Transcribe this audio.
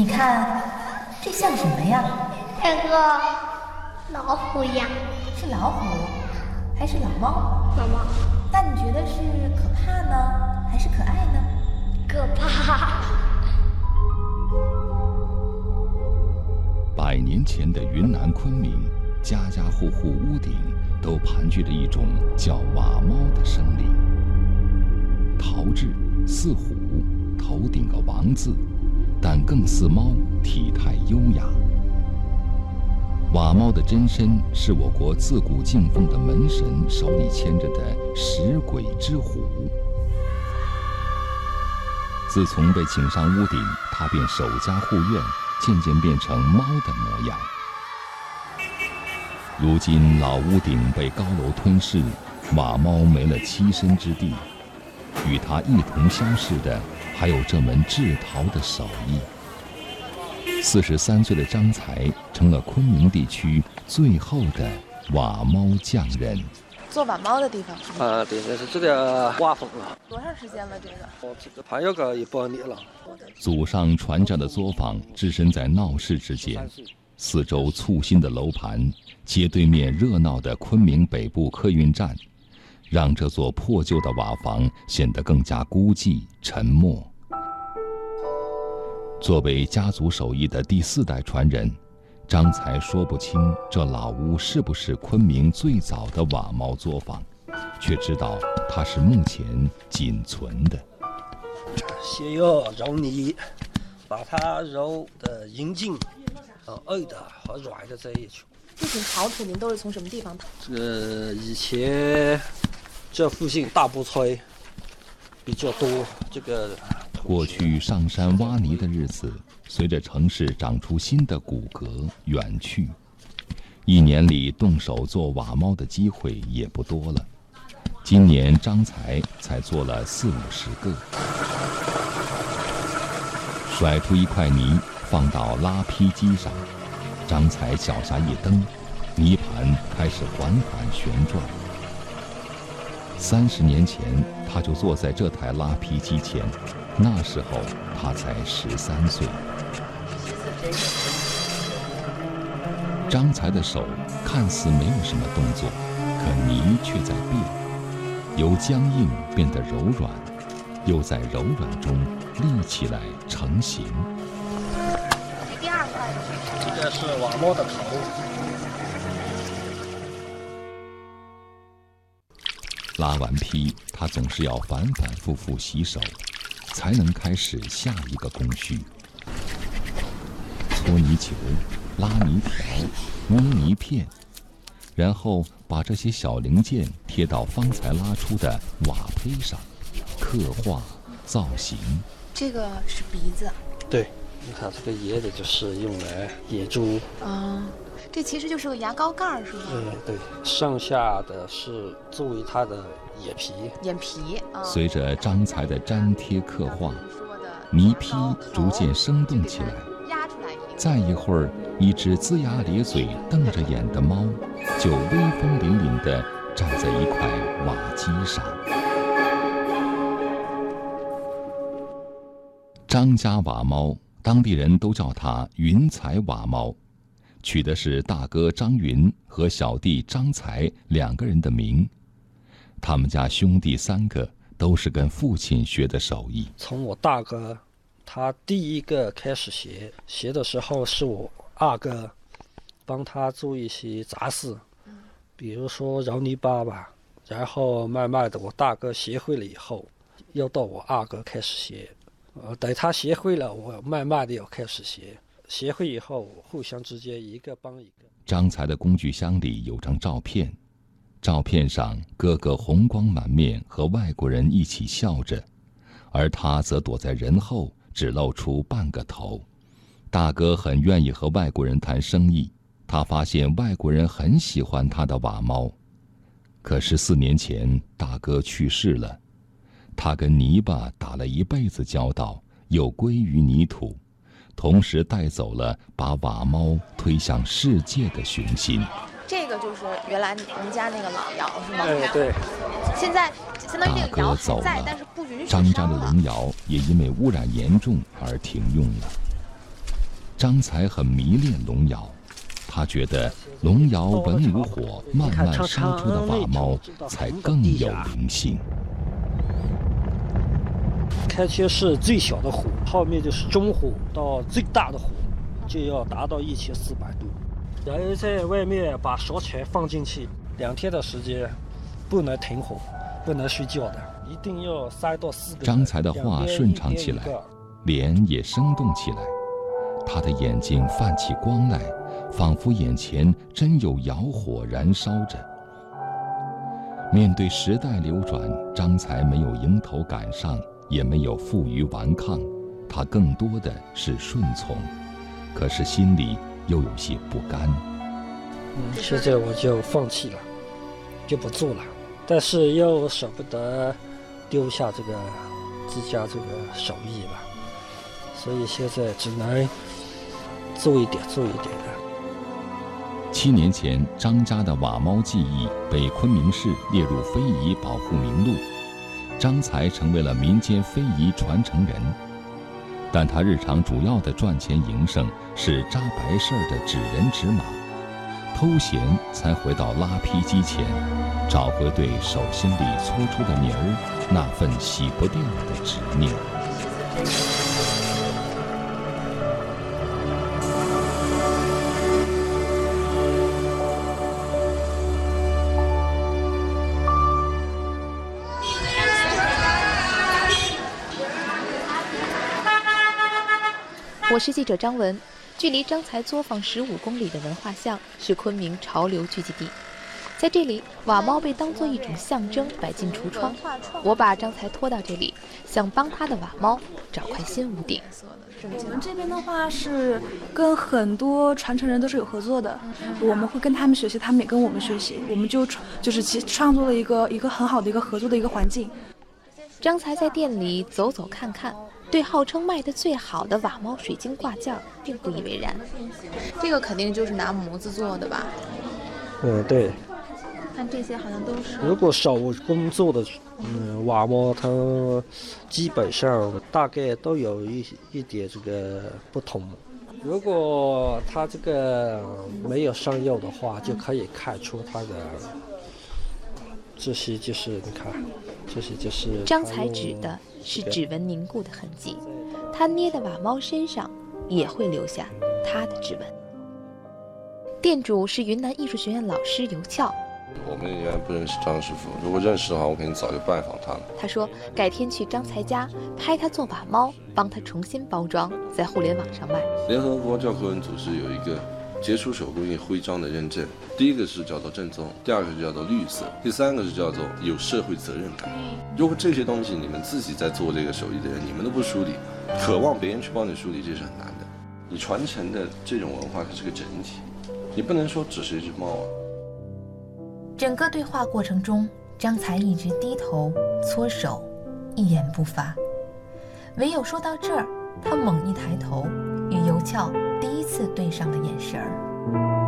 你看，这像什么呀？像个老虎呀。是老虎，还是老猫？老猫。那你觉得是可怕呢，还是可爱呢？可怕。百年前的云南昆明，家家户户屋顶都盘踞着一种叫瓦猫的生灵。陶制似虎，头顶个王字，但更似猫，体态优雅。瓦猫的真身是我国自古敬奉的门神手里牵着的食鬼之虎。自从被请上屋顶，它便守家护院，渐渐变成猫的模样。如今老屋顶被高楼吞噬，瓦猫没了栖身之地，与它一同消逝的，还有这门制陶的手艺。四十三岁的张才成了昆明地区最后的瓦猫匠人。做瓦猫的地方？啊，对，这是这个瓦坊了。多长时间了？这个？哦，这个还有个一百年了。祖上传家的作坊置身在闹市之间，四周簇新的楼盘，街对面热闹的昆明北部客运站，让这座破旧的瓦房显得更加孤寂沉默。作为家族手艺的第四代传人，张才说不清这老屋是不是昆明最早的瓦毛作坊，却知道它是目前仅存的。先要揉泥，把它揉的匀净、呃硬的和软的在一起。这种陶土您都是从什么地方淘？这以前这附近大布村比较多，这个。过去上山挖泥的日子，随着城市长出新的骨骼远去，一年里动手做瓦猫的机会也不多了。今年张才才做了四五十个，甩出一块泥放到拉坯机上，张才脚下一蹬，泥盘开始缓缓旋转。三十年前，他就坐在这台拉坯机前。那时候他才十三岁。张才的手看似没有什么动作，可泥却在变，由僵硬变得柔软，又在柔软中立起来成型。第二块，这个是瓦猫的头。拉完坯，他总是要反反复复洗手。才能开始下一个工序：搓泥球、拉泥条、捏泥片，然后把这些小零件贴到方才拉出的瓦坯上，刻画造型。这个是鼻子。对，你看这个叶子就是用来野猪。啊，这其实就是个牙膏盖儿，是吧？嗯，对。剩下的是作为它的。眼皮，眼皮。随着张才的粘贴刻画，泥坯逐渐生动起来。压出来一再一会儿，一只龇牙咧嘴、瞪着眼的猫，就威风凛凛地站在一块瓦基上。张家瓦猫，当地人都叫它“云彩瓦猫”，取的是大哥张云和小弟张才两个人的名。他们家兄弟三个都是跟父亲学的手艺。从我大哥，他第一个开始学，学的时候是我二哥帮他做一些杂事，比如说揉泥巴吧。然后慢慢的，我大哥学会了以后，又到我二哥开始学。呃，等他学会了，我慢慢的又开始学。学会以后，互相之间一个帮一个。张才的工具箱里有张照片。照片上，哥哥红光满面，和外国人一起笑着，而他则躲在人后，只露出半个头。大哥很愿意和外国人谈生意，他发现外国人很喜欢他的瓦猫。可是四年前，大哥去世了，他跟泥巴打了一辈子交道，又归于泥土，同时带走了把瓦猫推向世界的雄心。这个就是原来您家那个老窑是吗？对对。现在相当于这个窑还在，但是不允许张家的龙窑也因为污染严重而停用了。张才很迷恋龙窑，他觉得龙窑文武火慢慢烧出的瓦猫才更有灵性。开切是最小的火，后面就是中火到最大的火，就要达到一千四百度。然后在外面把烧柴放进去，两天的时间不能停火，不能睡觉的，一定要三到四个。张才的话顺畅起来，脸也生动起来，他的眼睛泛起光来，仿佛眼前真有窑火燃烧着。面对时代流转，张才没有迎头赶上，也没有负隅顽抗，他更多的是顺从，可是心里。又有些不甘。嗯，现在我就放弃了，就不做了。但是又舍不得丢下这个自家这个手艺吧，所以现在只能做一点，做一点的。七年前，张家的瓦猫技艺被昆明市列入非遗保护名录，张才成为了民间非遗传承人。但他日常主要的赚钱营生是扎白事儿的纸人纸马，偷闲才回到拉坯机前，找回对手心里搓出的泥儿那份洗不掉的执念。我是记者张文，距离张才作坊十五公里的文化巷是昆明潮流聚集地，在这里，瓦猫被当作一种象征摆进橱窗。我把张才拖到这里，想帮他的瓦猫找块新屋顶。我们这边的话是跟很多传承人都是有合作的，我们会跟他们学习，他们也跟我们学习，我们就创就是其创作了一个一个很好的一个合作的一个环境。张才在店里走走看看。对号称卖的最好的瓦猫水晶挂件并不以为然，这个肯定就是拿模子做的吧？嗯，对。看这些好像都是。如果手工做的，嗯，瓦猫它基本上大概都有一一点这个不同。如果它这个没有上釉的话，就可以看出它的这些就是你看，张才指的。是指纹凝固的痕迹，他捏的瓦猫身上也会留下他的指纹。店主是云南艺术学院老师尤俏。我们原来不认识张师傅，如果认识的话，我肯定早就拜访他了。他说改天去张才家拍他做瓦猫，帮他重新包装，在互联网上卖。联合国教科文组织有一个。杰出手工艺徽章的认证，第一个是叫做正宗，第二个是叫做绿色，第三个是叫做有社会责任感。如果这些东西你们自己在做这个手艺的人，你们都不梳理，渴望别人去帮你梳理，这是很难的。你传承的这种文化，它是个整体，你不能说只是一只猫啊。整个对话过程中，张才一直低头搓手，一言不发，唯有说到这儿，他猛一抬头，与尤俏。第一对上了眼神儿。